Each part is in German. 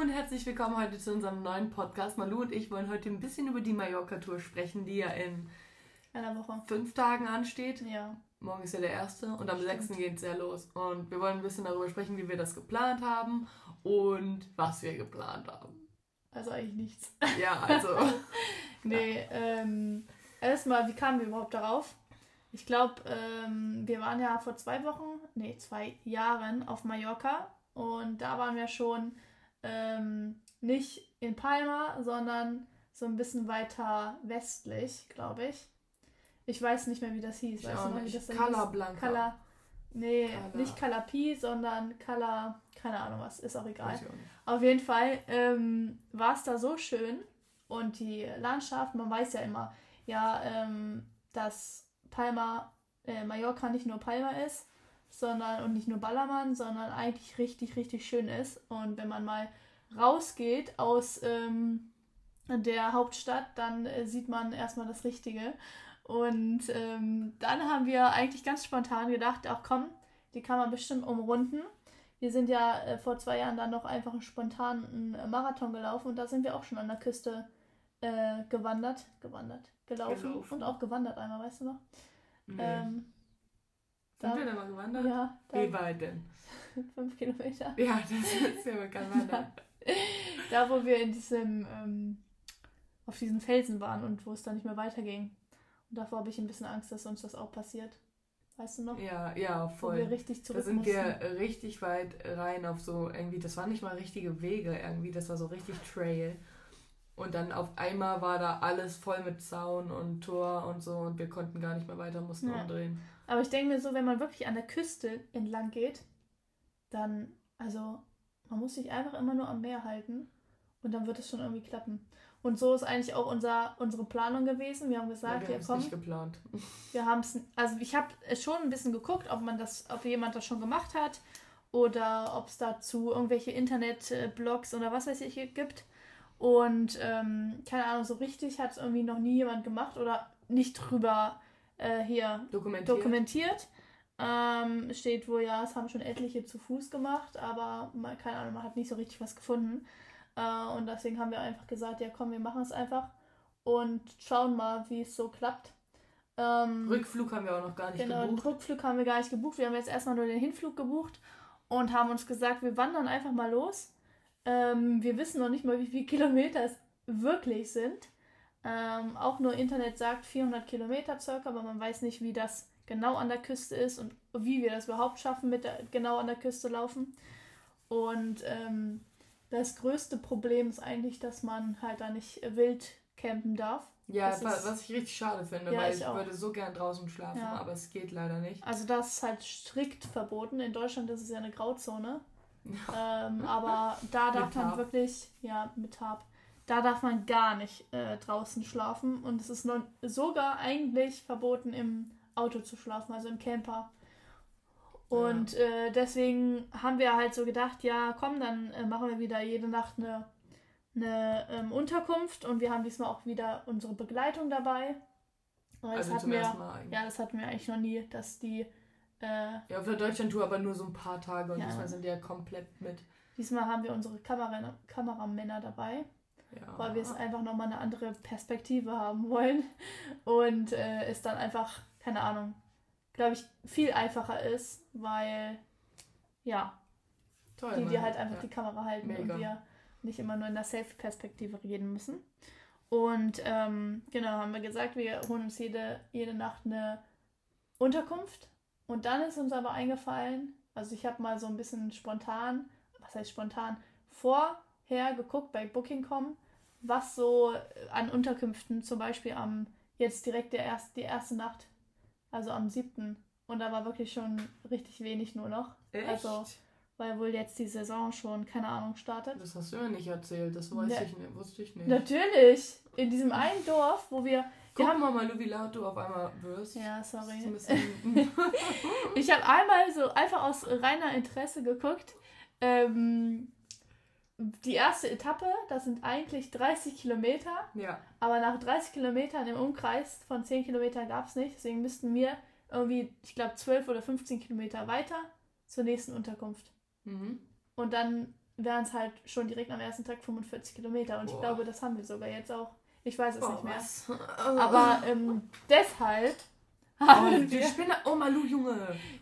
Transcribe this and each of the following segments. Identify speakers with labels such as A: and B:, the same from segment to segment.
A: und herzlich willkommen heute zu unserem neuen Podcast. Malu und ich wollen heute ein bisschen über die Mallorca-Tour sprechen, die ja in
B: einer Woche
A: fünf Tagen ansteht.
B: Ja.
A: Morgen ist ja der erste und am sechsten geht es ja los. Und wir wollen ein bisschen darüber sprechen, wie wir das geplant haben und was wir geplant haben.
B: Also eigentlich nichts.
A: Ja, also.
B: nee, ähm, erstmal, wie kamen wir überhaupt darauf? Ich glaube, ähm, wir waren ja vor zwei Wochen, nee, zwei Jahren auf Mallorca und da waren wir schon ähm, nicht in Palma, sondern so ein bisschen weiter westlich, glaube ich. Ich weiß nicht mehr, wie das hieß.
A: Ich
B: weißt du noch, wie
A: nicht.
B: das denn
A: Cala
B: hieß?
A: Blanca.
B: Cala, nee,
A: Cala.
B: nicht Calapi, sondern Cala, keine Ahnung was, ist auch egal.
A: Auch.
B: Auf jeden Fall ähm, war es da so schön und die Landschaft, man weiß ja immer, ja, ähm, dass Palma, äh, Mallorca nicht nur Palma ist, sondern und nicht nur Ballermann, sondern eigentlich richtig, richtig schön ist. Und wenn man mal rausgeht aus ähm, der Hauptstadt, dann äh, sieht man erstmal das Richtige. Und ähm, dann haben wir eigentlich ganz spontan gedacht, ach komm, die kann man bestimmt umrunden. Wir sind ja äh, vor zwei Jahren dann noch einfach einen spontanen äh, Marathon gelaufen und da sind wir auch schon an der Küste äh, gewandert, gewandert, gelaufen,
A: Gelaufen.
B: und auch gewandert einmal, weißt du noch?
A: Nee.
B: Ähm,
A: Sind
B: da-
A: wir denn mal gewandert?
B: ja, da,
A: Wie weit denn?
B: fünf Kilometer.
A: Ja, das ist ja wohl kein Wandern.
B: Da, wo wir in diesem, ähm, auf diesen Felsen waren und wo es dann nicht mehr weiterging. Und davor habe ich ein bisschen Angst, dass uns das auch passiert. Weißt du noch?
A: Ja, ja,
B: Wo wir
A: voll.
B: richtig zurück
A: Da sind
B: mussten.
A: wir richtig weit rein auf so irgendwie, das waren nicht mal richtige Wege irgendwie, das war so richtig Trail. Und dann auf einmal war da alles voll mit Zaun und Tor und so und wir konnten gar nicht mehr weiter, mussten
B: Ja.
A: umdrehen.
B: Aber ich denke mir so, wenn man wirklich an der Küste entlang geht, dann, also, man muss sich einfach immer nur am Meer halten und dann wird es schon irgendwie klappen. Und so ist eigentlich auch unser, unsere Planung gewesen. Wir haben gesagt,
A: wir
B: ja,
A: haben es nicht geplant.
B: wir haben es, also ich habe schon ein bisschen geguckt, ob man das, ob jemand das schon gemacht hat oder ob es dazu irgendwelche Internetblogs oder was weiß ich gibt. Und ähm, keine Ahnung, so richtig hat es irgendwie noch nie jemand gemacht oder nicht drüber äh, hier
A: Dokumentiert.
B: dokumentiert. Ähm, steht wohl, ja, es haben schon etliche zu Fuß gemacht, aber man, keine Ahnung, man hat nicht so richtig was gefunden. Äh, und deswegen haben wir einfach gesagt, ja komm, wir machen es einfach und schauen mal, wie es so klappt. Ähm,
A: Rückflug haben wir auch noch gar nicht
B: genau,
A: gebucht.
B: Rückflug haben wir gar nicht gebucht. Wir haben jetzt erstmal nur den Hinflug gebucht und haben uns gesagt, wir wandern einfach mal los. Ähm, wir wissen noch nicht mal, wie viele Kilometer es wirklich sind. Ähm, auch nur Internet sagt 400 Kilometer circa, aber man weiß nicht, wie das genau an der Küste ist und wie wir das überhaupt schaffen, mit der, genau an der Küste laufen. Und ähm, das größte Problem ist eigentlich, dass man halt da nicht wild campen darf.
A: Ja,
B: ist-
A: was ich richtig schade finde,
B: Ja,
A: weil
B: ich
A: ich würde so gern draußen schlafen,
B: Ja.
A: aber es geht leider nicht.
B: Also das ist halt strikt verboten. In Deutschland ist es ja eine Grauzone. Ähm, aber da darf man wirklich, ja, mit Tarp, da darf man gar nicht äh, draußen schlafen. Und es ist noch, sogar eigentlich verboten, im Auto zu schlafen, also im Camper. Und äh, deswegen haben wir halt so gedacht, ja, komm, dann äh, machen wir wieder jede Nacht eine, eine ähm, Unterkunft und wir haben diesmal auch wieder unsere Begleitung dabei. Weil das
A: Also
B: hatten wir, ja, das hatten wir eigentlich noch nie, dass die äh,
A: Ja, auf der Deutschlandtour aber nur so ein paar Tage und
B: Ja.
A: diesmal sind die ja komplett mit.
B: Diesmal haben wir unsere Kamera Kameramänner dabei,
A: Ja.
B: weil wir es einfach nochmal eine andere Perspektive haben wollen. Und äh, es dann einfach, keine Ahnung, glaube ich, viel einfacher ist, weil, ja,
A: Toll,
B: die, die
A: Mann.
B: halt einfach
A: ja.
B: die Kamera halten
A: Mega.
B: und wir nicht immer nur in der Selfie-Perspektive reden müssen. Und ähm, genau, haben wir gesagt, wir holen uns jede, jede Nacht eine Unterkunft. Und dann ist uns aber eingefallen, also ich habe mal so ein bisschen spontan, was heißt spontan, vorher geguckt bei Booking.com, was so an Unterkünften zum Beispiel am, jetzt direkt der erst, die erste Nacht, also am 7. Und da war wirklich schon richtig wenig nur noch.
A: Echt?
B: Also, weil wohl jetzt die Saison schon, keine Ahnung, startet.
A: das hast du mir nicht erzählt, das weiß
B: Ne.
A: ich nicht, wusste ich nicht.
B: Natürlich! In diesem einen Dorf, wo wir.
A: Guck
B: wir haben,
A: mal, laut du auf einmal wirst.
B: ja, sorry. Ich habe einmal so einfach aus reiner Interesse geguckt. Ähm, die erste Etappe, das sind eigentlich 30 Kilometer,
A: ja,
B: aber nach 30 Kilometern im Umkreis von 10 Kilometern gab es nicht. Deswegen müssten wir irgendwie, ich glaube, 12 oder 15 Kilometer weiter zur nächsten Unterkunft.
A: mhm.
B: Und dann wären es halt schon direkt am ersten Tag 45 Kilometer. Und Boah. ich glaube, das haben wir sogar jetzt auch. Ich weiß es Boah, nicht mehr. Was? Aber ähm, deshalb
A: haben oh, wir... Spinne. Oh, Malu, Junge.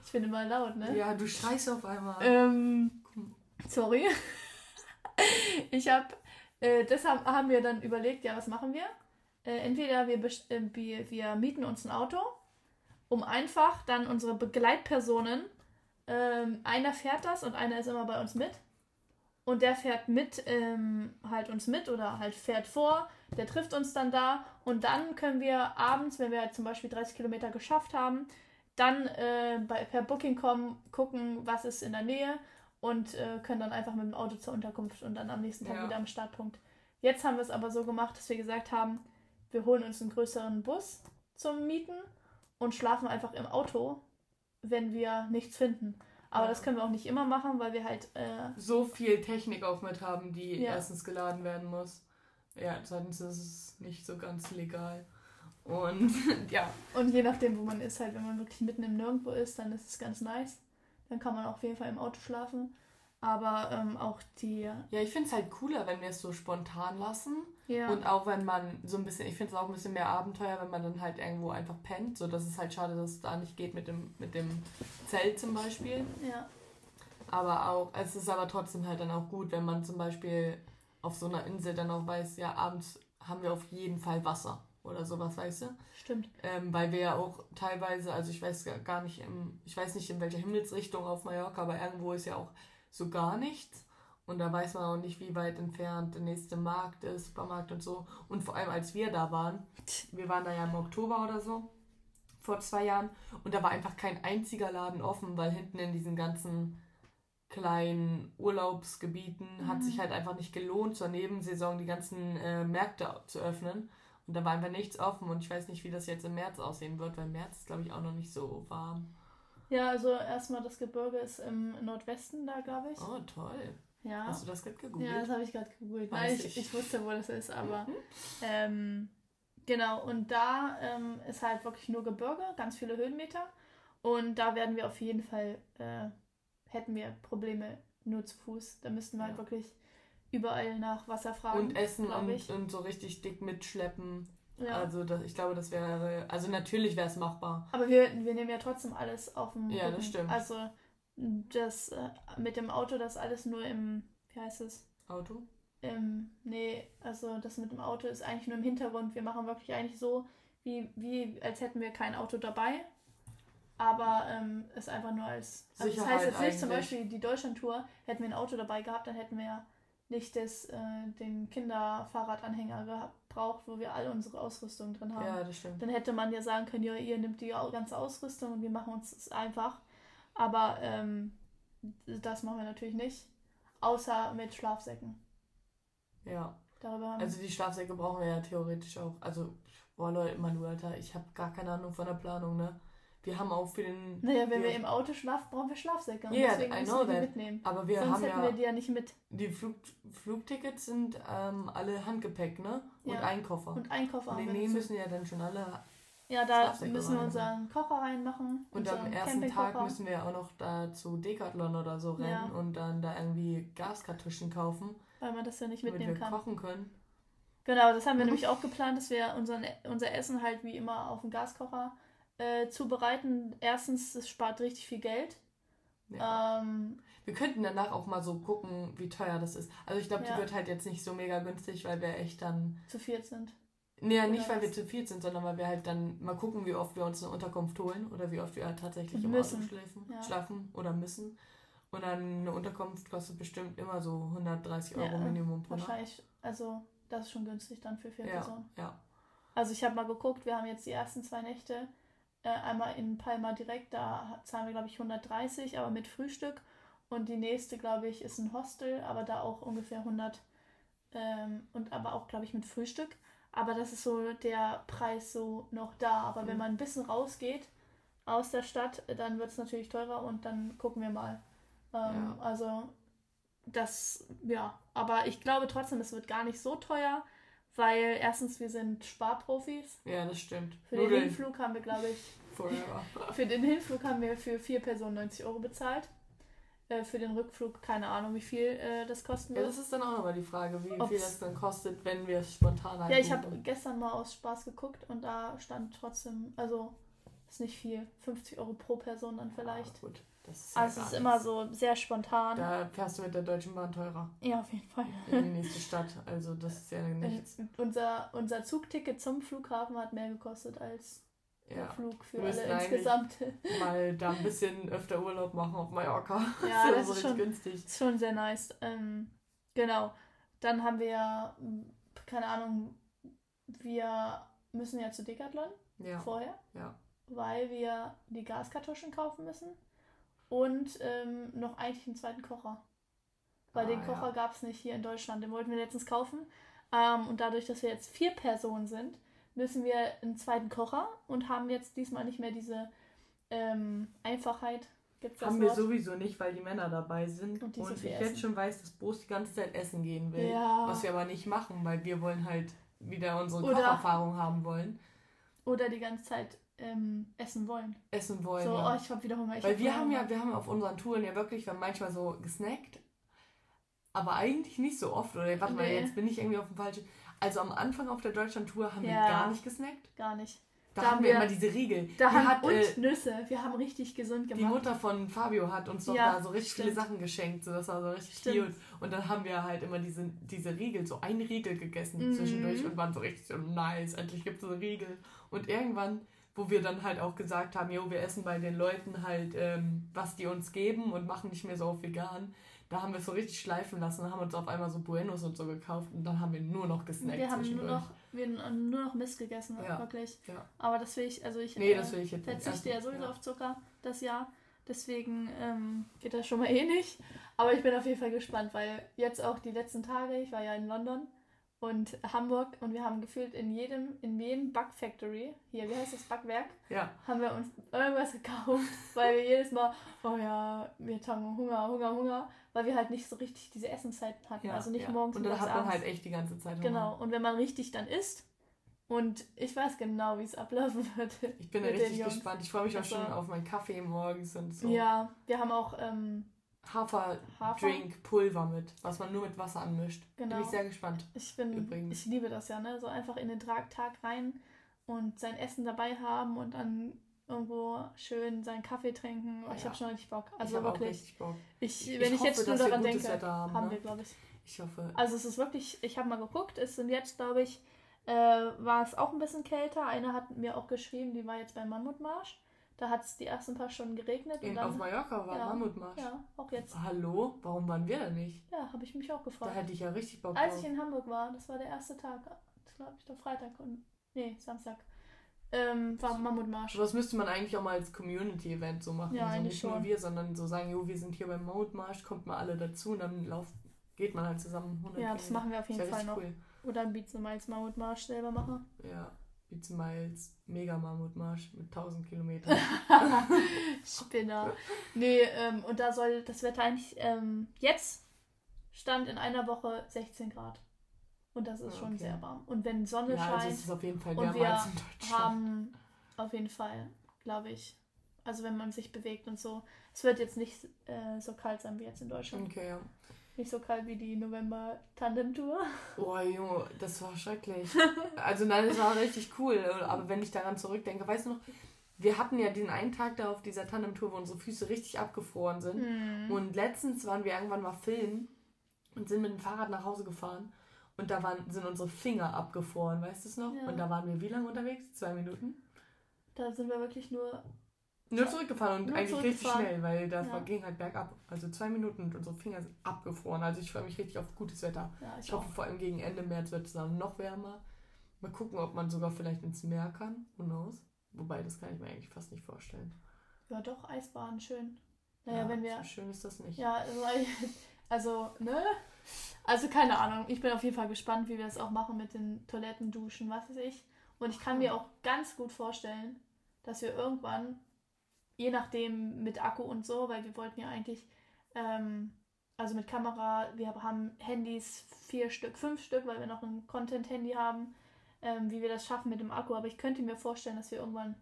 B: Ich bin immer laut, ne?
A: Ja, du schreist auf einmal.
B: Ähm, sorry. ich habe... Äh, deshalb haben wir dann überlegt, ja, was machen wir? Äh, entweder wir, äh, wir, wir mieten uns ein Auto, um einfach dann unsere Begleitpersonen... Ähm, einer fährt das und einer ist immer bei uns mit und der fährt mit, ähm, halt uns mit oder halt fährt vor, der trifft uns dann da und dann können wir abends, wenn wir halt zum Beispiel 30 Kilometer geschafft haben, dann äh, bei, per Booking kommen, gucken, was ist in der Nähe und äh, können dann einfach mit dem Auto zur Unterkunft und dann am nächsten Tag ja. wieder am Startpunkt. Jetzt haben wir es aber so gemacht, dass wir gesagt haben, wir holen uns einen größeren Bus zum Mieten und schlafen einfach im Auto, wenn wir nichts finden. Aber das können wir auch nicht immer machen, weil wir halt. Äh,
A: so viel Technik auch mit haben, die ja. erstens geladen werden muss. Ja, zweitens ist es nicht so ganz legal. Und ja.
B: Und je nachdem, wo man ist, halt, wenn man wirklich mitten im Nirgendwo ist, dann ist es ganz nice. Dann kann man auf jeden Fall im Auto schlafen. Aber ähm, auch die.
A: Ja, ich finde es halt cooler, wenn wir es so spontan lassen. Ja. Und auch wenn man so ein bisschen, ich finde es auch ein bisschen mehr Abenteuer, wenn man dann halt irgendwo einfach pennt. So, das ist halt schade, dass es da nicht geht mit dem, mit dem Zelt zum Beispiel. Ja. Aber auch, es ist aber trotzdem halt dann auch gut, wenn man zum Beispiel auf so einer Insel dann auch weiß, ja, abends haben wir auf jeden Fall Wasser oder sowas, weißt du?
B: Stimmt.
A: Ähm, weil wir ja auch teilweise, also ich weiß gar nicht, ich weiß nicht in welcher Himmelsrichtung auf Mallorca, aber irgendwo ist ja auch so gar nichts. Und da weiß man auch nicht, wie weit entfernt der nächste Markt ist, Supermarkt und so. Und vor allem, als wir da waren, wir waren da ja im Oktober oder so, vor zwei Jahren, und da war einfach kein einziger Laden offen, weil hinten in diesen ganzen kleinen Urlaubsgebieten mhm. hat sich halt einfach nicht gelohnt, zur Nebensaison die ganzen äh, Märkte zu öffnen. Und da war einfach nichts offen und ich weiß nicht, wie das jetzt im März aussehen wird, weil März ist, glaube ich, auch noch nicht so warm.
B: Ja, also erstmal das Gebirge ist im Nordwesten da, glaube ich.
A: Oh, toll. Ja. Hast du das gerade gegoogelt?
B: Ja, das habe ich gerade gegoogelt. Nein, ich, ich, wusste, wo das ist, aber mhm. ähm, genau, und da ähm, ist halt wirklich nur Gebirge, ganz viele Höhenmeter. Und da werden wir auf jeden Fall, äh, hätten wir Probleme nur zu Fuß. Da müssten wir halt ja. halt wirklich überall nach Wasser fragen.
A: Und essen und, und so richtig dick mitschleppen. Ja. Also das, ich glaube, das wäre, also natürlich wäre es machbar.
B: Aber wir, wir nehmen ja trotzdem alles auf dem
A: Ja, Rücken. das stimmt.
B: Also das äh, mit dem Auto, das alles nur im, wie heißt es?
A: Auto?
B: Im, nee, also das mit dem Auto ist eigentlich nur im Hintergrund. Wir machen wirklich eigentlich so, wie, wie als hätten wir kein Auto dabei. Aber ähm, ist einfach nur als. Also das heißt jetzt nicht zum Beispiel die Deutschlandtour, hätten wir ein Auto dabei gehabt, dann hätten wir nicht das, äh, den Kinderfahrradanhänger gehabt braucht, wo wir alle unsere Ausrüstung drin haben.
A: Ja, das stimmt.
B: Dann hätte man ja sagen können, ja, ihr nimmt die ganze Ausrüstung und wir machen uns das einfach. Aber ähm, das machen wir natürlich nicht. Außer mit Schlafsäcken.
A: Ja. Darüber also die Schlafsäcke brauchen wir ja theoretisch auch. Also, boah Leute, Manu, Alter, ich habe gar keine Ahnung von der Planung, ne? Wir haben auch für den.
B: Naja, wenn wir, wir im Auto schlafen, brauchen wir Schlafsäcke. Ja, yeah, I know
A: that. Mitnehmen. Aber wir Sonst haben hätten ja, wir die ja nicht mit. Die Flug, Flugtickets sind ähm, alle Handgepäck, ne? Und ja. ein Koffer. Und ein Koffer. Und nee, müssen ja dann schon alle.
B: Ja, da müssen wir unseren Kocher reinmachen.
A: Und am ersten Tag müssen wir auch noch da zu Decathlon oder so rennen ja. und dann da irgendwie Gaskartuschen kaufen.
B: Weil man das ja nicht mitnehmen
A: wir kann. kochen können.
B: Genau, das haben wir nämlich auch geplant, dass wir unseren, unser Essen halt wie immer auf dem Gaskocher äh, zubereiten. Erstens, es spart richtig viel Geld. Ja. Ähm,
A: wir könnten danach auch mal so gucken, wie teuer das ist. Also ich glaube, ja. die wird halt jetzt nicht so mega günstig, weil wir echt dann...
B: Zu viert sind.
A: Nee, nicht weil wir zu viert sind, sondern weil wir halt dann mal gucken, wie oft wir uns eine Unterkunft holen oder wie oft wir halt tatsächlich im Auto schläfen, ja. schlafen oder müssen. Und dann eine Unterkunft kostet bestimmt immer so 130 Euro Minimum
B: pro Nacht. Wahrscheinlich, also das ist schon günstig dann für vier
A: ja,
B: Personen.
A: Ja.
B: Also ich habe mal geguckt, wir haben jetzt die ersten zwei Nächte äh, einmal in Palma direkt, da zahlen wir glaube ich 130, aber mit Frühstück. Und die nächste, glaube ich, ist ein Hostel, aber da auch ungefähr 100 ähm, und aber auch, glaube ich, mit Frühstück. Aber das ist so der Preis so noch da. Aber mhm. wenn man ein bisschen rausgeht aus der Stadt, dann wird es natürlich teurer und dann gucken wir mal. Ähm, ja. Also das, ja. Aber ich glaube trotzdem, es wird gar nicht so teuer weil erstens wir sind Sparprofis.
A: Ja, das stimmt.
B: Für den Hinflug haben wir, glaube ich, Forever. für den Hinflug haben wir für vier Personen 90 Euro bezahlt. Äh, für den Rückflug keine Ahnung, wie viel äh, das kosten
A: Ja,
B: wird.
A: das ist dann auch nochmal die Frage, wie
B: Ob's-
A: viel das dann kostet, wenn wir es spontan halt
B: Ja, ich habe gestern mal aus Spaß geguckt und da stand trotzdem, also ist nicht viel, 50 Euro pro Person dann vielleicht.
A: Ah, gut, ist
B: Also es ist immer so sehr spontan.
A: Da fährst du mit der Deutschen Bahn teurer
B: Ja, auf jeden Fall.
A: in die nächste Stadt. Also das ist ja nichts.
B: unser, unser Zugticket zum Flughafen hat mehr gekostet als der
A: Ja.
B: Flug für alle insgesamt.
A: Mal da ein bisschen öfter Urlaub machen auf Mallorca.
B: Ja, das
A: so
B: ist schon-
A: günstig.
B: ist schon sehr nice. Ähm, genau. Dann haben wir ja, keine Ahnung, wir müssen ja zu Decathlon
A: Ja.
B: vorher,
A: ja.
B: weil wir die Gaskartuschen kaufen müssen und ähm, noch eigentlich einen zweiten Kocher. Weil
A: Ah,
B: den
A: ja.
B: Kocher gab es nicht hier in Deutschland, den wollten wir letztens kaufen. Ähm, und dadurch, dass wir jetzt vier Personen sind, müssen wir einen zweiten Kocher und haben jetzt diesmal nicht mehr diese ähm, Einfachheit. Gibt's das
A: Haben wir
B: Wort?
A: sowieso nicht, weil die Männer dabei sind.
B: Und
A: Und, ich
B: viel
A: jetzt
B: essen.
A: schon weiß, dass Boos die ganze Zeit essen gehen will.
B: Ja.
A: Was wir aber nicht machen, weil wir wollen halt wieder unsere Kocherfahrung haben wollen.
B: Oder die ganze Zeit ähm, essen wollen.
A: Essen wollen.
B: So,
A: ja.
B: oh, ich hab wieder Hunger. Ich
A: Weil
B: hab
A: wir haben ja,
B: Hunger.
A: wir haben auf unseren Touren ja wirklich, wir haben manchmal so gesnackt, aber eigentlich nicht so oft. Oder warte mal,
B: Nee.
A: jetzt bin ich irgendwie auf dem falschen. Also am Anfang auf der Deutschland-Tour haben wir
B: Ja.
A: gar nicht gesnackt.
B: Gar nicht.
A: Da,
B: Da
A: haben wir
B: wir-
A: immer diese Riegel.
B: Da
A: Die
B: haben,
A: hat,
B: und
A: äh,
B: Nüsse. Wir haben richtig gesund
A: die
B: gemacht.
A: Mutter von Fabio hat uns doch
B: Ja,
A: da so richtig
B: stimmt.
A: viele Sachen geschenkt. So, das war so richtig
B: Stimmt.
A: cute. Und dann haben wir halt immer diese, diese Riegel, so einen Riegel gegessen
B: Mhm.
A: zwischendurch und waren so richtig so nice. Endlich gibt es so Riegel. Und irgendwann, wo wir dann halt auch gesagt haben, jo, wir essen bei den Leuten halt, ähm, was die uns geben und machen nicht mehr so auf vegan. Da haben wir es so richtig schleifen lassen und haben uns auf einmal so Buenos und so gekauft und dann haben wir nur noch gesnackt
B: wir haben nur noch, wir haben nur noch Mist gegessen,
A: Ja.
B: wirklich.
A: Ja.
B: Aber das will ich, also ich
A: Nee,
B: äh,
A: das will ich jetzt
B: verzichte ja
A: Also,
B: sowieso
A: ja.
B: auf Zucker das Jahr. Deswegen ähm, geht das schon mal eh nicht. Aber ich bin auf jeden Fall gespannt, weil jetzt auch die letzten Tage, ich war ja in London und Hamburg und wir haben gefühlt in jedem, in jedem Bug Factory, hier, wie heißt das Backwerk,
A: Ja,
B: haben wir uns irgendwas gekauft, weil wir jedes Mal, oh ja, wir haben Hunger, Hunger, Hunger, weil wir halt nicht so richtig diese Essenszeiten hatten.
A: ja,
B: also nicht
A: ja.
B: morgens
A: Und dann hat man
B: abends.
A: halt echt die ganze Zeit Hunger.
B: Genau, und wenn man richtig dann isst und ich weiß genau, wie es ablaufen wird.
A: Ich bin richtig gespannt. Ich freue mich auch schon auf meinen Kaffee morgens und so.
B: Ja, wir haben auch ähm, Hafer.
A: Hafer-Drink-Pulver mit, was man nur mit Wasser anmischt. Bin
B: Genau.
A: ich sehr gespannt.
B: Ich bin,
A: Übrigens.
B: ich liebe das ja, ne? So einfach in den Tag rein und sein Essen dabei haben und dann irgendwo schön seinen Kaffee trinken. Oh, ich
A: Ja.
B: habe schon richtig Bock.
A: ich
B: Also
A: auch
B: wirklich.
A: richtig Bock.
B: Ich,
A: Ich
B: wenn ich
A: hoffe,
B: jetzt nur daran denke,
A: haben,
B: haben
A: ne?
B: wir, glaube ich.
A: Ich hoffe.
B: Also es ist wirklich, ich habe mal geguckt, es sind jetzt, glaube ich, äh, war es auch ein bisschen kälter. Eine hat mir auch geschrieben, die war jetzt beim Mammutmarsch. Da hat es die ersten paar Stunden geregnet. und dann,
A: auf Mallorca war
B: ja,
A: Mammutmarsch.
B: Ja, auch jetzt.
A: Hallo? Warum waren wir da nicht?
B: Ja, habe ich mich auch
A: Da
B: gefragt.
A: hätte ich ja richtig Bock
B: Als
A: drauf.
B: ich in Hamburg war, das war der erste Tag, glaube ich, der Freitag und nee, Samstag, ähm, war Mammutmarsch.
A: Sowas müsste man eigentlich auch mal als Community-Event so machen.
B: Ja,
A: so
B: eigentlich
A: nicht nur
B: schon.
A: wir, sondern so sagen, jo, wir sind hier beim Mammutmarsch, kommt mal alle dazu und dann lauft, geht man halt zusammen 100
B: Ja, das
A: Kilometer.
B: machen wir auf jeden Fall noch.
A: cool.
B: Oder ein Beats Miles Mammutmarsch selber machen.
A: Ja, Beats Miles, mega Mammutmarsch mit 1000 Kilometern.
B: Spinner. Nee, ähm, und da soll das Wetter eigentlich ähm, jetzt stand in einer Woche 16 Grad. Und das ist
A: Ah,
B: schon
A: okay.
B: sehr warm. Und wenn Sonne
A: ja, also
B: scheint,
A: es ist auf jeden Fall
B: und
A: wärmer
B: wir
A: als in Deutschland.
B: haben auf jeden Fall, glaube ich, also wenn man sich bewegt und so, es wird jetzt nicht äh, so kalt sein wie jetzt in Deutschland.
A: Okay, ja.
B: Nicht so kalt wie die November-Tandem-Tour.
A: Oh Junge, das war schrecklich. Also nein, das war richtig cool. Aber wenn ich daran zurückdenke, weißt du noch, wir hatten ja den einen Tag da auf dieser Tandem-Tour, wo unsere Füße richtig abgefroren sind.
B: Hm.
A: Und letztens waren wir irgendwann mal filmen und sind mit dem Fahrrad nach Hause gefahren. Und da waren, sind unsere Finger abgefroren, weißt du es noch?
B: Ja.
A: Und da waren wir wie lange unterwegs? Zwei Minuten?
B: Da sind wir wirklich nur.
A: Nur zurückgefahren und
B: Nur
A: eigentlich richtig
B: zurückgefahren.
A: schnell, weil da
B: Ja.
A: ging halt bergab. Also zwei Minuten und unsere Finger sind abgefroren. Also ich freue mich richtig auf gutes Wetter.
B: Ja,
A: Ich
B: ich
A: hoffe vor allem gegen Ende März wird es dann noch wärmer. Mal gucken, ob man sogar vielleicht ins Meer kann. Who knows? Wobei, das kann ich mir eigentlich fast nicht vorstellen.
B: Ja, doch, Eisbahn, schön. Naja, wenn wir.
A: So schön ist das nicht.
B: Ja, also, also, ne? Also, keine Ahnung. Ich bin auf jeden Fall gespannt, wie wir das auch machen mit den Toiletten, Duschen, was weiß ich. Und ich kann mir auch ganz gut vorstellen, dass wir irgendwann, je nachdem mit Akku und so, weil wir wollten ja eigentlich, ähm, also mit Kamera, wir haben Handys, vier Stück, fünf Stück, weil wir noch ein Content-Handy haben, ähm, wie wir das schaffen mit dem Akku. Aber ich könnte mir vorstellen, dass wir irgendwann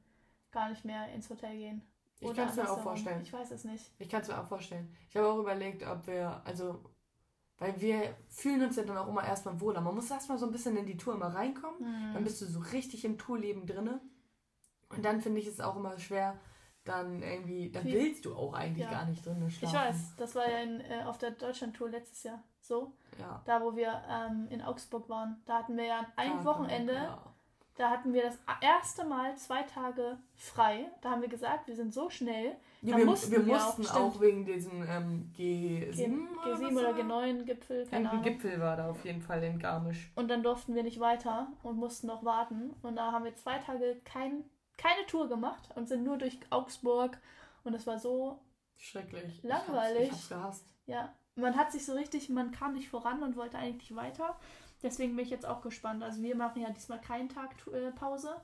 B: gar nicht mehr ins Hotel gehen.
A: Ich kann es mir auch vorstellen.
B: Ich weiß es nicht.
A: Ich kann es mir auch vorstellen. Ich habe auch überlegt, ob wir, also, weil wir fühlen uns ja dann auch immer erstmal wohler. Man muss erstmal so ein bisschen in die Tour immer reinkommen. Dann
B: Hm.
A: bist du so richtig im Tourleben drinne. Und dann finde ich es auch immer schwer, dann irgendwie, dann
B: Wie-
A: willst du auch eigentlich
B: Ja.
A: gar nicht
B: Ich
A: schlafen.
B: weiß, das war ja in, äh, auf der Deutschlandtour letztes Jahr so.
A: Ja.
B: Da, wo wir ähm, in Augsburg waren. Da hatten wir ja ein
A: Klar,
B: Wochenende.
A: Ja.
B: Da hatten wir das erste Mal zwei Tage frei. Da haben wir gesagt, wir sind so schnell.
A: Ja,
B: Da
A: wir
B: mussten
A: wir
B: wir auch,
A: mussten
B: stimmt.
A: auch, wegen diesen ähm, G7,
B: G,
A: oder,
B: G7
A: was
B: oder
A: war?
B: G9-Gipfel, keine
A: Irgendein
B: Ahnung.
A: Gipfel war da auf jeden Fall in Garmisch.
B: Und dann durften wir nicht weiter und mussten noch warten. Und da haben wir zwei Tage kein, keine Tour gemacht und sind nur durch Augsburg. Und das war so,
A: Schrecklich.
B: Langweilig.
A: Ich hab's, ich hab's gehasst.
B: ja, man hat sich so richtig, man kam nicht voran und wollte eigentlich weiter. Deswegen bin ich jetzt auch gespannt. Also wir machen ja diesmal keinen Tag äh, Pause.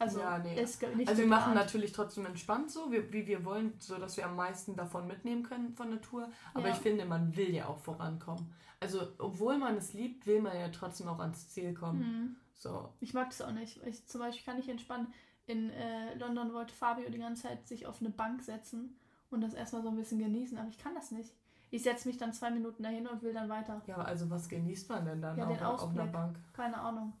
B: Also
A: Ja, nee. Also wir machen natürlich trotzdem entspannt so, wie, wie wir wollen, so dass wir am meisten davon mitnehmen können von der Tour. Aber
B: Ja.
A: ich finde, man will ja auch vorankommen. Also obwohl man es liebt, will man ja trotzdem auch ans Ziel kommen.
B: Hm.
A: So.
B: Ich mag das auch nicht. Ich, zum Beispiel kann ich entspannen. In äh, London wollte Fabio die ganze Zeit sich auf eine Bank setzen und das erstmal so ein bisschen genießen, aber ich kann das nicht. Ich setze mich dann zwei Minuten dahin und will dann weiter.
A: Ja, also was genießt man denn dann
B: Ja,
A: auch
B: den
A: auf einer. Bank?
B: Keine Ahnung.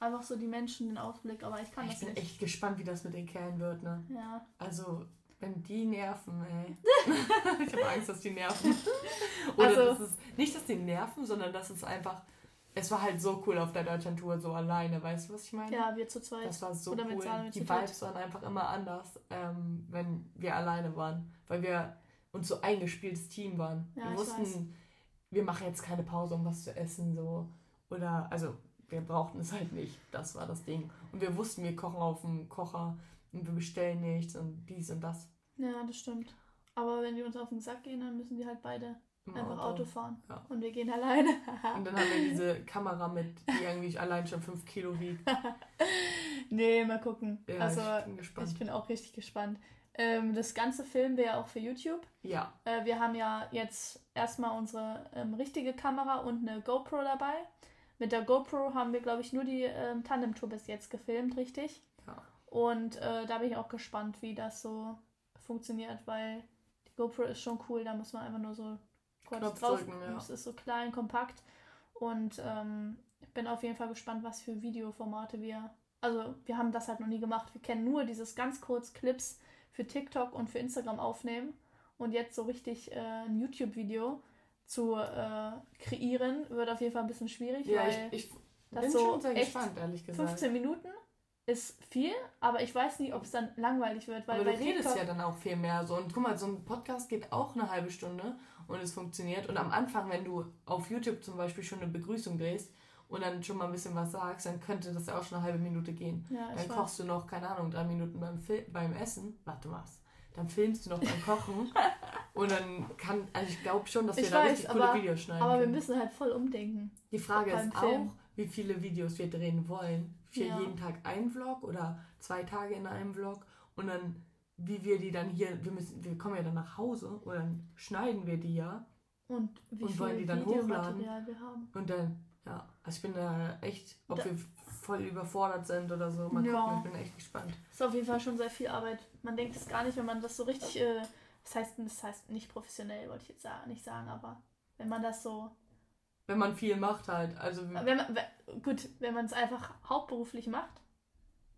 B: Einfach so die Menschen, den Ausblick, aber ich kann
A: Ich
B: das
A: bin
B: nicht.
A: echt gespannt, wie das mit den Kerlen wird, ne?
B: Ja.
A: Also, wenn die nerven, ey. ich habe Angst, dass die nerven. Oder
B: Also-
A: das ist nicht, dass die nerven, sondern dass es einfach. Es war halt so cool auf der Deutschlandtour so alleine, weißt du, was ich meine?
B: Ja, wir zu zweit.
A: Das war so
B: Oder
A: cool.
B: Mit
A: Die. Vibes waren einfach immer anders, ähm, wenn wir alleine waren. Weil wir uns so eingespieltes Team waren.
B: Ja,
A: wir wussten,
B: weiß.
A: wir machen jetzt keine Pause, um was zu essen. so Oder, also, wir brauchten es halt nicht. Das war das Ding. Und wir wussten, wir kochen auf dem Kocher und wir bestellen nichts und dies und das.
B: Ja, das stimmt. Aber wenn die uns auf den Sack gehen, dann müssen die halt beide
A: im
B: einfach Auto, fahren.
A: Ja.
B: Und wir gehen alleine.
A: Und dann haben wir diese Kamera mit, die irgendwie allein schon 5 Kilo wiegt.
B: nee, mal gucken.
A: Ja,
B: also,
A: ich bin gespannt.
B: ich bin auch richtig gespannt. Ähm, das ganze filmen wir ja auch für YouTube.
A: ja,
B: Äh, wir haben ja jetzt erstmal unsere ähm, richtige Kamera und eine GoPro dabei. Mit der GoPro haben wir, glaube ich, nur die ähm, Tandem-Tour bis jetzt gefilmt, richtig?
A: Ja.
B: Und äh, da bin ich auch gespannt, wie das so funktioniert, weil die GoPro ist schon cool, da muss man einfach nur so kurz
A: Knopf
B: drauf.
A: drücken, ja.
B: Es ist so klein, kompakt. Und ähm, ich bin auf jeden Fall gespannt, was für Videoformate wir. Also, wir haben das halt noch nie gemacht. Wir kennen nur dieses ganz kurz Clips für TikTok und für Instagram aufnehmen. Und jetzt so richtig äh, ein YouTube-Video zu äh, kreieren, wird auf jeden Fall ein bisschen schwierig,
A: ja
B: weil
A: ich, ich
B: das
A: bin
B: so
A: schon sehr gespannt, ehrlich gesagt.
B: 15 Minuten ist viel, aber ich weiß nicht, ob es dann langweilig wird, weil
A: Aber
B: bei
A: du redest
B: TikTok
A: ja dann auch viel mehr so. Und guck mal, so ein Podcast geht auch eine halbe Stunde und es funktioniert. Und am Anfang, wenn du auf YouTube zum Beispiel schon eine Begrüßung drehst und dann schon mal ein bisschen was sagst, dann könnte das ja auch schon eine halbe Minute gehen.
B: ja,
A: Dann kochst du noch, keine Ahnung, drei Minuten beim, Fil beim Essen. Warte was. Dann filmst du noch beim Kochen. und dann kann, also ich glaube schon, dass wir
B: Ich
A: da
B: weiß,
A: richtig coole
B: aber-
A: Videos schneiden
B: Aber wir
A: können.
B: müssen halt voll umdenken.
A: Die Frage ist
B: Film.
A: auch, wie viele Videos wir drehen wollen. Für
B: Ja.
A: jeden Tag einen Vlog oder zwei Tage in einem Vlog. Und dann, wie wir die dann hier, wir, müssen, wir kommen ja dann nach Hause und dann schneiden wir die ja.
B: Und wie
A: Und wollen die dann
B: haben.
A: Und dann, ja, also ich bin da echt, ob
B: Da-
A: wir voll überfordert sind oder so. Mal
B: Ja.
A: gucken, ich bin echt gespannt.
B: ist auf jeden Fall schon sehr viel Arbeit. Man denkt es gar nicht, wenn man das so richtig, äh, das heißt, das heißt nicht professionell, wollte ich jetzt sa- nicht sagen, aber wenn man das so,
A: Wenn man viel macht halt. Also
B: wenn man, gut, wenn man es einfach hauptberuflich macht,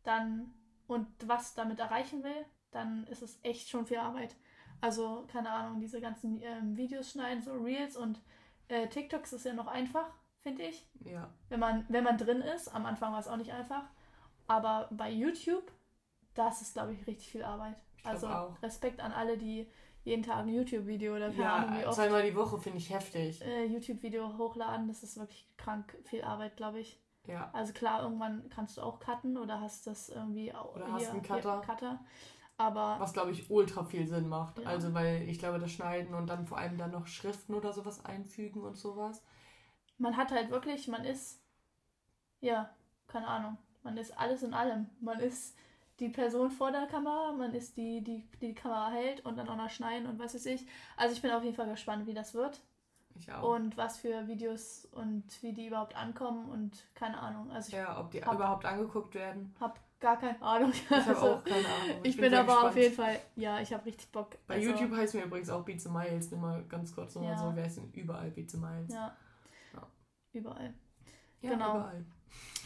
B: dann und was damit erreichen will, dann ist es echt schon viel Arbeit. Also, keine Ahnung, diese ganzen ähm, Videos schneiden, so Reels und äh, TikToks ist ja noch einfach, finde ich.
A: ja.
B: wenn man, wenn man drin ist. Am Anfang war es auch nicht einfach. Aber bei YouTube, das ist, glaube ich, richtig viel Arbeit.
A: Ich
B: Also
A: auch.
B: Respekt an alle, die jeden Tag ein YouTube-Video oder keine Ahnung, wie
A: Ja,
B: oft
A: zweimal die Woche finde ich heftig.
B: äh, YouTube-Video hochladen. Das ist wirklich krank viel Arbeit, glaube ich.
A: Ja.
B: Also klar, irgendwann kannst du auch cutten oder hast das irgendwie auch
A: Oder hast einen Cutter.
B: Cutter. Aber
A: Was, glaube ich, ultra viel Sinn macht.
B: Ja.
A: Also, weil ich glaube, das Schneiden und dann vor allem dann noch Schriften oder sowas einfügen und sowas.
B: man hat halt wirklich, man ist, ja, keine Ahnung, man ist alles in allem. Man ist die Person vor der Kamera, man ist die, die die, die Kamera hält und dann auch noch schneiden und was weiß ich. Also ich bin auf jeden Fall gespannt, wie das wird.
A: Ich auch.
B: und was für Videos und wie die überhaupt ankommen und keine Ahnung. Also ich
A: ja, ob die
B: hab-
A: überhaupt angeguckt werden.
B: habe gar keine Ahnung.
A: Ich habe
B: Also,
A: auch keine Ahnung.
B: Ich, bin,
A: sehr
B: aber auf
A: gespannt.
B: jeden Fall, ja, ich habe richtig Bock.
A: Bei
B: also,
A: YouTube heißt mir übrigens auch Beats Miles, nur mal ganz kurz nochmal
B: Ja.
A: so, wer ist denn überall Beats Miles?
B: Ja.
A: Ja.
B: Überall.
A: Ja,
B: genau.
A: überall.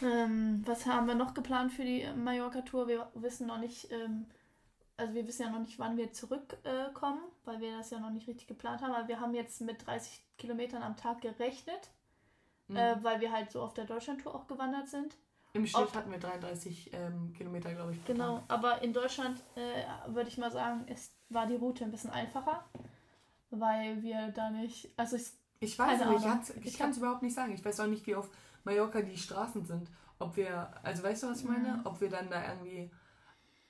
B: Ähm, was haben wir noch geplant für die Mallorca-Tour? Wir wissen noch nicht, ähm, also wir wissen ja noch nicht, wann wir zurückkommen, äh, weil wir das ja noch nicht richtig geplant haben. Aber wir haben jetzt mit 30 Kilometern am Tag gerechnet,
A: Mhm.
B: äh, weil wir halt so auf der Deutschlandtour auch gewandert sind.
A: Im Schnitt
B: oft-
A: hatten wir 33 ähm, Kilometer, glaube ich.
B: Genau,
A: Tag.
B: aber in Deutschland äh, würde ich mal sagen, ist, war die Route ein bisschen einfacher, weil wir da nicht, also ich,
A: Ich weiß nicht, ich, ich kann es überhaupt nicht sagen. Ich weiß auch nicht, wie auf Mallorca die Straßen sind. Ob wir, also weißt du, was ich meine? Ob wir dann da irgendwie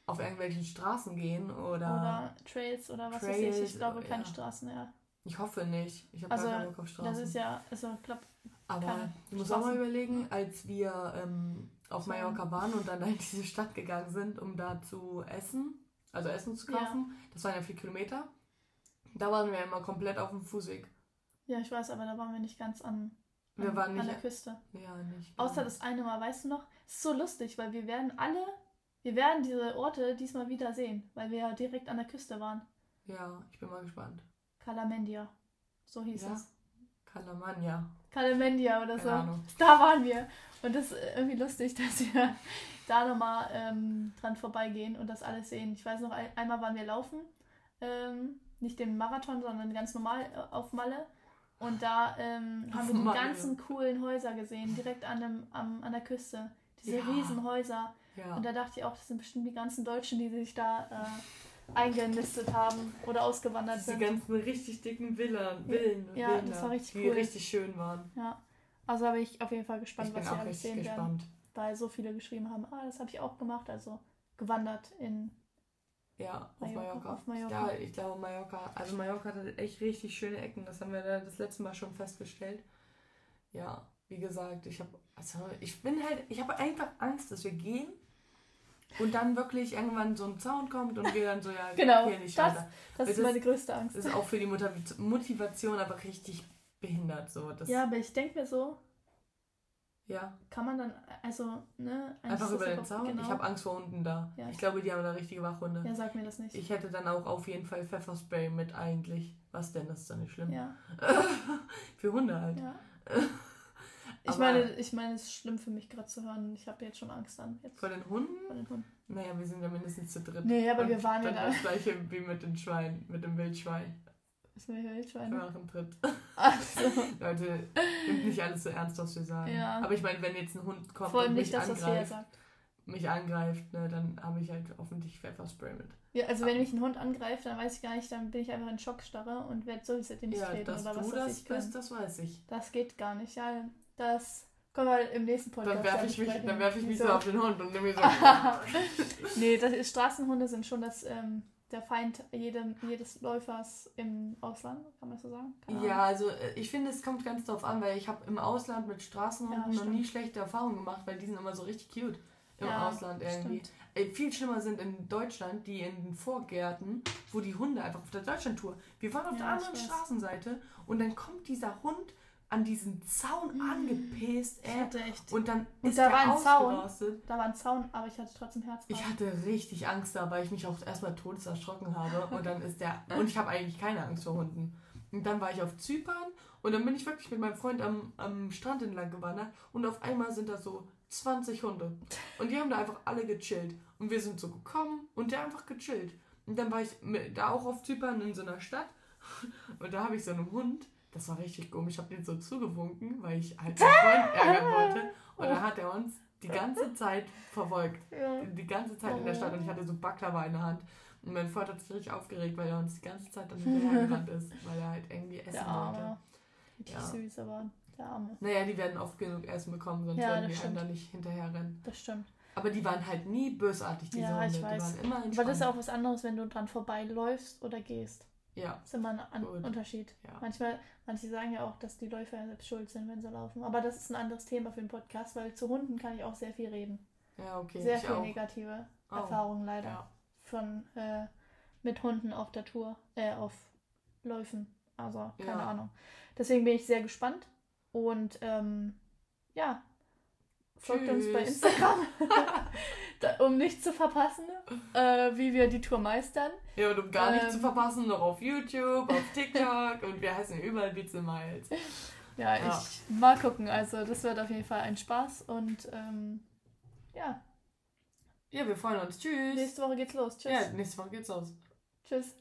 A: auf irgendwelchen Straßen gehen oder.
B: oder Trails oder was weiß ich,
A: Trails,
B: ich glaube keine
A: ja.
B: Straßen, ja.
A: Ich hoffe nicht. Ich habe
B: Also,
A: gar keinen Bock auf Straßen.
B: Das ist ja, also ich glaube,
A: Aber du musst auch mal überlegen, als wir ähm, auf. Mallorca waren und dann in diese Stadt gegangen sind, um da zu essen, also Essen zu
B: Ja.
A: kaufen, das waren ja vier Kilometer. Da waren wir immer komplett auf dem Fußweg.
B: Ja, ich weiß, aber da waren wir nicht ganz an,
A: Wir
B: an,
A: waren
B: an
A: nicht-
B: der Küste.
A: Ja, nicht.
B: Außer das eine Mal, weißt du noch? Es ist so lustig, weil wir werden alle, wir werden diese Orte diesmal wieder sehen, weil wir ja direkt an der Küste waren.
A: Ja, ich bin mal gespannt.
B: Calamendia, so hieß
A: Ja?
B: es.
A: Kalamania.
B: Calamendia oder so. Da waren wir. Und das ist irgendwie lustig, dass wir da nochmal ähm, dran vorbeigehen und das alles sehen. Ich weiß noch, ein, einmal waren wir laufen, ähm, nicht den Marathon, sondern ganz normal äh, auf Malle. Und da ähm, haben wir die
A: Malle.
B: ganzen coolen Häuser gesehen, direkt an, dem, am, an der Küste. Diese
A: Ja.
B: riesen Häuser.
A: Ja.
B: Und da dachte ich auch, das sind bestimmt die ganzen Deutschen, die sich da äh, eingenistet haben oder ausgewandert
A: Diese
B: sind.
A: ganzen richtig dicken Villen, Villen,
B: Ja,
A: Villen
B: das
A: da,
B: war richtig
A: die
B: cool.
A: richtig schön waren.
B: Ja. Also bin ich auf jeden Fall gespannt,
A: ich
B: was wir
A: auch
B: alles sehen werden.
A: gespannt.
B: weil so viele geschrieben haben, ah, das habe ich auch gemacht, also gewandert in
A: Ja, auf
B: Mallorca.
A: Mallorca.
B: Auf Mallorca.
A: Ja, ich glaube Mallorca. Also Mallorca hat echt richtig schöne Ecken. Das haben wir da das letzte Mal schon festgestellt. Ja, wie gesagt, ich habe, also ich bin halt, ich habe einfach Angst, dass wir gehen und dann wirklich irgendwann so ein Zaun kommt und wir dann so, ja,
B: Genau,
A: hier nicht
B: das-
A: weiter.
B: Das ist
A: Das-
B: meine größte Angst.
A: Das ist auch für die Motiv- Motivation aber richtig behindert. So. Das,
B: ja, aber ich denke mir so,
A: ja,
B: kann man dann, also, ne,
A: einfach über den Zaun.
B: Genau.
A: Ich habe Angst vor Hunden da.
B: Ja,
A: ich
B: ich-
A: glaube, die haben da richtige Wachhunde.
B: ja, sag mir das nicht.
A: Ich hätte dann auch auf jeden Fall Pfefferspray mit eigentlich. Was denn? Das ist doch nicht schlimm.
B: ja,
A: Für Hunde halt.
B: ja. Ich meine, ich meine, es ist schlimm für mich gerade zu hören. Ich habe jetzt schon Angst an. Jetzt
A: Vor den Hunden?
B: vor den Hunden.
A: Naja, wir sind ja mindestens zu dritt.
B: Nee, aber
A: Und
B: wir waren ja
A: dann
B: da.
A: Das gleiche wie mit den Schweinen, mit dem Wildschwein.
B: Mir hier
A: Wir
B: Wildschweine.
A: machen dritt.
B: Also,
A: Leute, nimmt nicht alles so ernst, was wir sagen.
B: Ja.
A: Aber ich meine, wenn jetzt ein Hund kommt
B: vor allem
A: und
B: nicht
A: mich
B: das, was Lea
A: angreift,
B: sagt.
A: mich angreift, ne, dann habe ich halt hoffentlich Pfefferspray mit.
B: Ja, also wenn mich ein Hund angreift, dann weiß ich gar nicht, dann bin ich einfach in Schockstarre und werde sowieso nicht
A: Ja,
B: treten
A: dass
B: oder
A: du
B: was
A: das
B: ich kann.
A: bist, das weiß ich.
B: Das geht gar nicht. Ja, das können wir im nächsten Podcast
A: Dann werfe ich mich, dann werf ich mich so auf den Hund und nehme so.
B: nee, das ist, Straßenhunde sind schon das, ähm, der Feind jedem, jedes Läufers im Ausland, kann man das so sagen? Keine
A: Ja, also äh, ich finde, es kommt ganz drauf an, weil ich habe im Ausland mit Straßenhunden
B: Ja,
A: noch nie schlechte Erfahrungen gemacht, weil die sind immer so richtig cute im
B: Ja,
A: Ausland irgendwie.
B: Stimmt.
A: Ey, viel schlimmer sind in Deutschland die in den Vorgärten, wo die Hunde einfach auf der Deutschlandtour. Wir waren auf der
B: Ja, ich
A: anderen. Straßenseite und dann kommt dieser Hund an diesen Zaun angepäst,
B: Ich
A: ey.
B: hatte echt.
A: Und dann
B: Und
A: ist
B: da
A: der
B: war ein Zaun. Da war ein Zaun, aber ich hatte trotzdem Herz.
A: Ich hatte richtig Angst da, weil ich mich auch erstmal todeserschrocken habe. Und dann ist der. Und ich habe eigentlich keine Angst vor Hunden. Und dann war ich auf Zypern und dann bin ich wirklich mit meinem Freund am, am Strand entlang gewandert und auf einmal sind da so 20 Hunde. Und die haben da einfach alle gechillt. Und wir sind so gekommen und der einfach gechillt. Und dann war ich da auch auf Zypern in so einer Stadt und da habe ich so einen Hund. Das war richtig komisch. Ich habe den so zugewunken, weil ich halt meinen Freund ärgern wollte. Und dann hat er uns die ganze Zeit verfolgt
B: Ja.
A: die ganze Zeit in der Stadt und ich hatte so Baklava in der Hand. Und mein Freund hat sich richtig aufgeregt, weil er uns die ganze Zeit dann hinterhergerannt ist, weil er halt irgendwie essen wollte.
B: Richtig
A: Ja.
B: süß, aber der Arme.
A: Naja, die werden oft genug Essen bekommen, sonst
B: Ja,
A: würden die einem
B: stimmt.
A: da nicht hinterherrennen.
B: Das stimmt.
A: Aber die waren halt nie bösartig, diese
B: Ja,
A: Hunde.
B: ich
A: Die
B: weiß.
A: waren immer
B: Aber das ist auch was anderes, wenn du dran vorbeiläufst oder gehst.
A: Ja,
B: Das ist immer ein An
A: Gut.
B: Unterschied.
A: ja.
B: Manchmal, manche sagen ja auch, dass die Läufer ja selbst schuld sind, wenn sie laufen. Aber das ist ein anderes Thema für den Podcast, weil zu Hunden kann ich auch sehr viel reden.
A: Ja, okay.
B: sehr
A: ich
B: viel
A: auch.
B: negative
A: Oh.
B: Erfahrungen leider
A: Ja.
B: von äh, mit Hunden auf der Tour, äh, auf Läufen. Also, keine
A: Ja.
B: Ahnung. Deswegen bin ich sehr gespannt. Und ähm, ja, folgt uns bei
A: Tschüss.
B: Instagram, um nichts zu verpassen, äh, wie wir die Tour meistern.
A: Ja, und um gar nichts
B: Ähm.
A: zu verpassen, noch auf YouTube, auf TikTok und wir heißen überall Pizza Miles.
B: Ja,
A: Ja.
B: ich mal gucken. Also, das wird auf jeden Fall ein Spaß. Und ähm, ja,
A: Ja, wir freuen uns. Tschüss.
B: nächste Woche geht's los. Tschüss.
A: Ja, nächste Woche geht's los.
B: Tschüss.